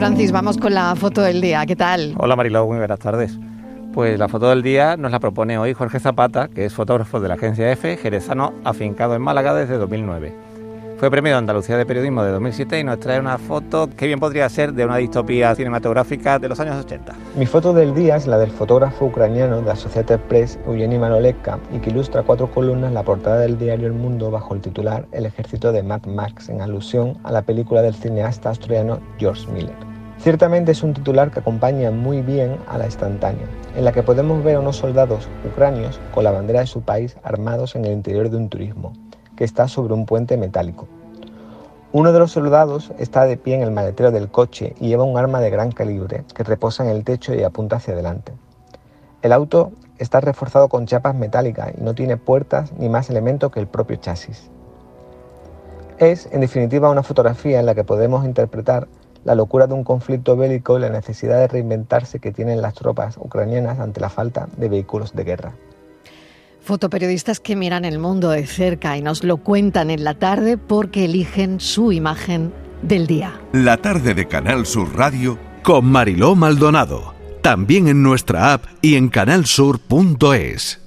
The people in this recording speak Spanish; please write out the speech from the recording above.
Francis, vamos con la foto del día. ¿Qué tal? Hola Mariló, muy buenas tardes. Pues la foto del día nos la propone hoy Jorge Zapata, que es fotógrafo de la agencia EFE, jerezano, afincado en Málaga desde 2009. Fue premio de Andalucía de Periodismo de 2007 y nos trae una foto que bien podría ser de una distopía cinematográfica de los años 80. Mi foto del día es la del fotógrafo ucraniano de Associated Press, Eugeni Manoleka, y que ilustra cuatro columnas la portada del diario El Mundo bajo el titular El ejército de Mad Max, en alusión a la película del cineasta australiano George Miller. Ciertamente es un titular que acompaña muy bien a la instantánea, en la que podemos ver a unos soldados ucranios con la bandera de su país armados en el interior de un turismo que está sobre un puente metálico. Uno de los soldados está de pie en el maletero del coche y lleva un arma de gran calibre que reposa en el techo y apunta hacia adelante. El auto está reforzado con chapas metálicas y no tiene puertas ni más elementos que el propio chasis. Es, en definitiva, una fotografía en la que podemos interpretar la locura de un conflicto bélico y la necesidad de reinventarse que tienen las tropas ucranianas ante la falta de vehículos de guerra. Fotoperiodistas que miran el mundo de cerca y nos lo cuentan en la tarde porque eligen su imagen del día. La tarde de Canal Sur Radio con Mariló Maldonado. También en nuestra app y en canalsur.es.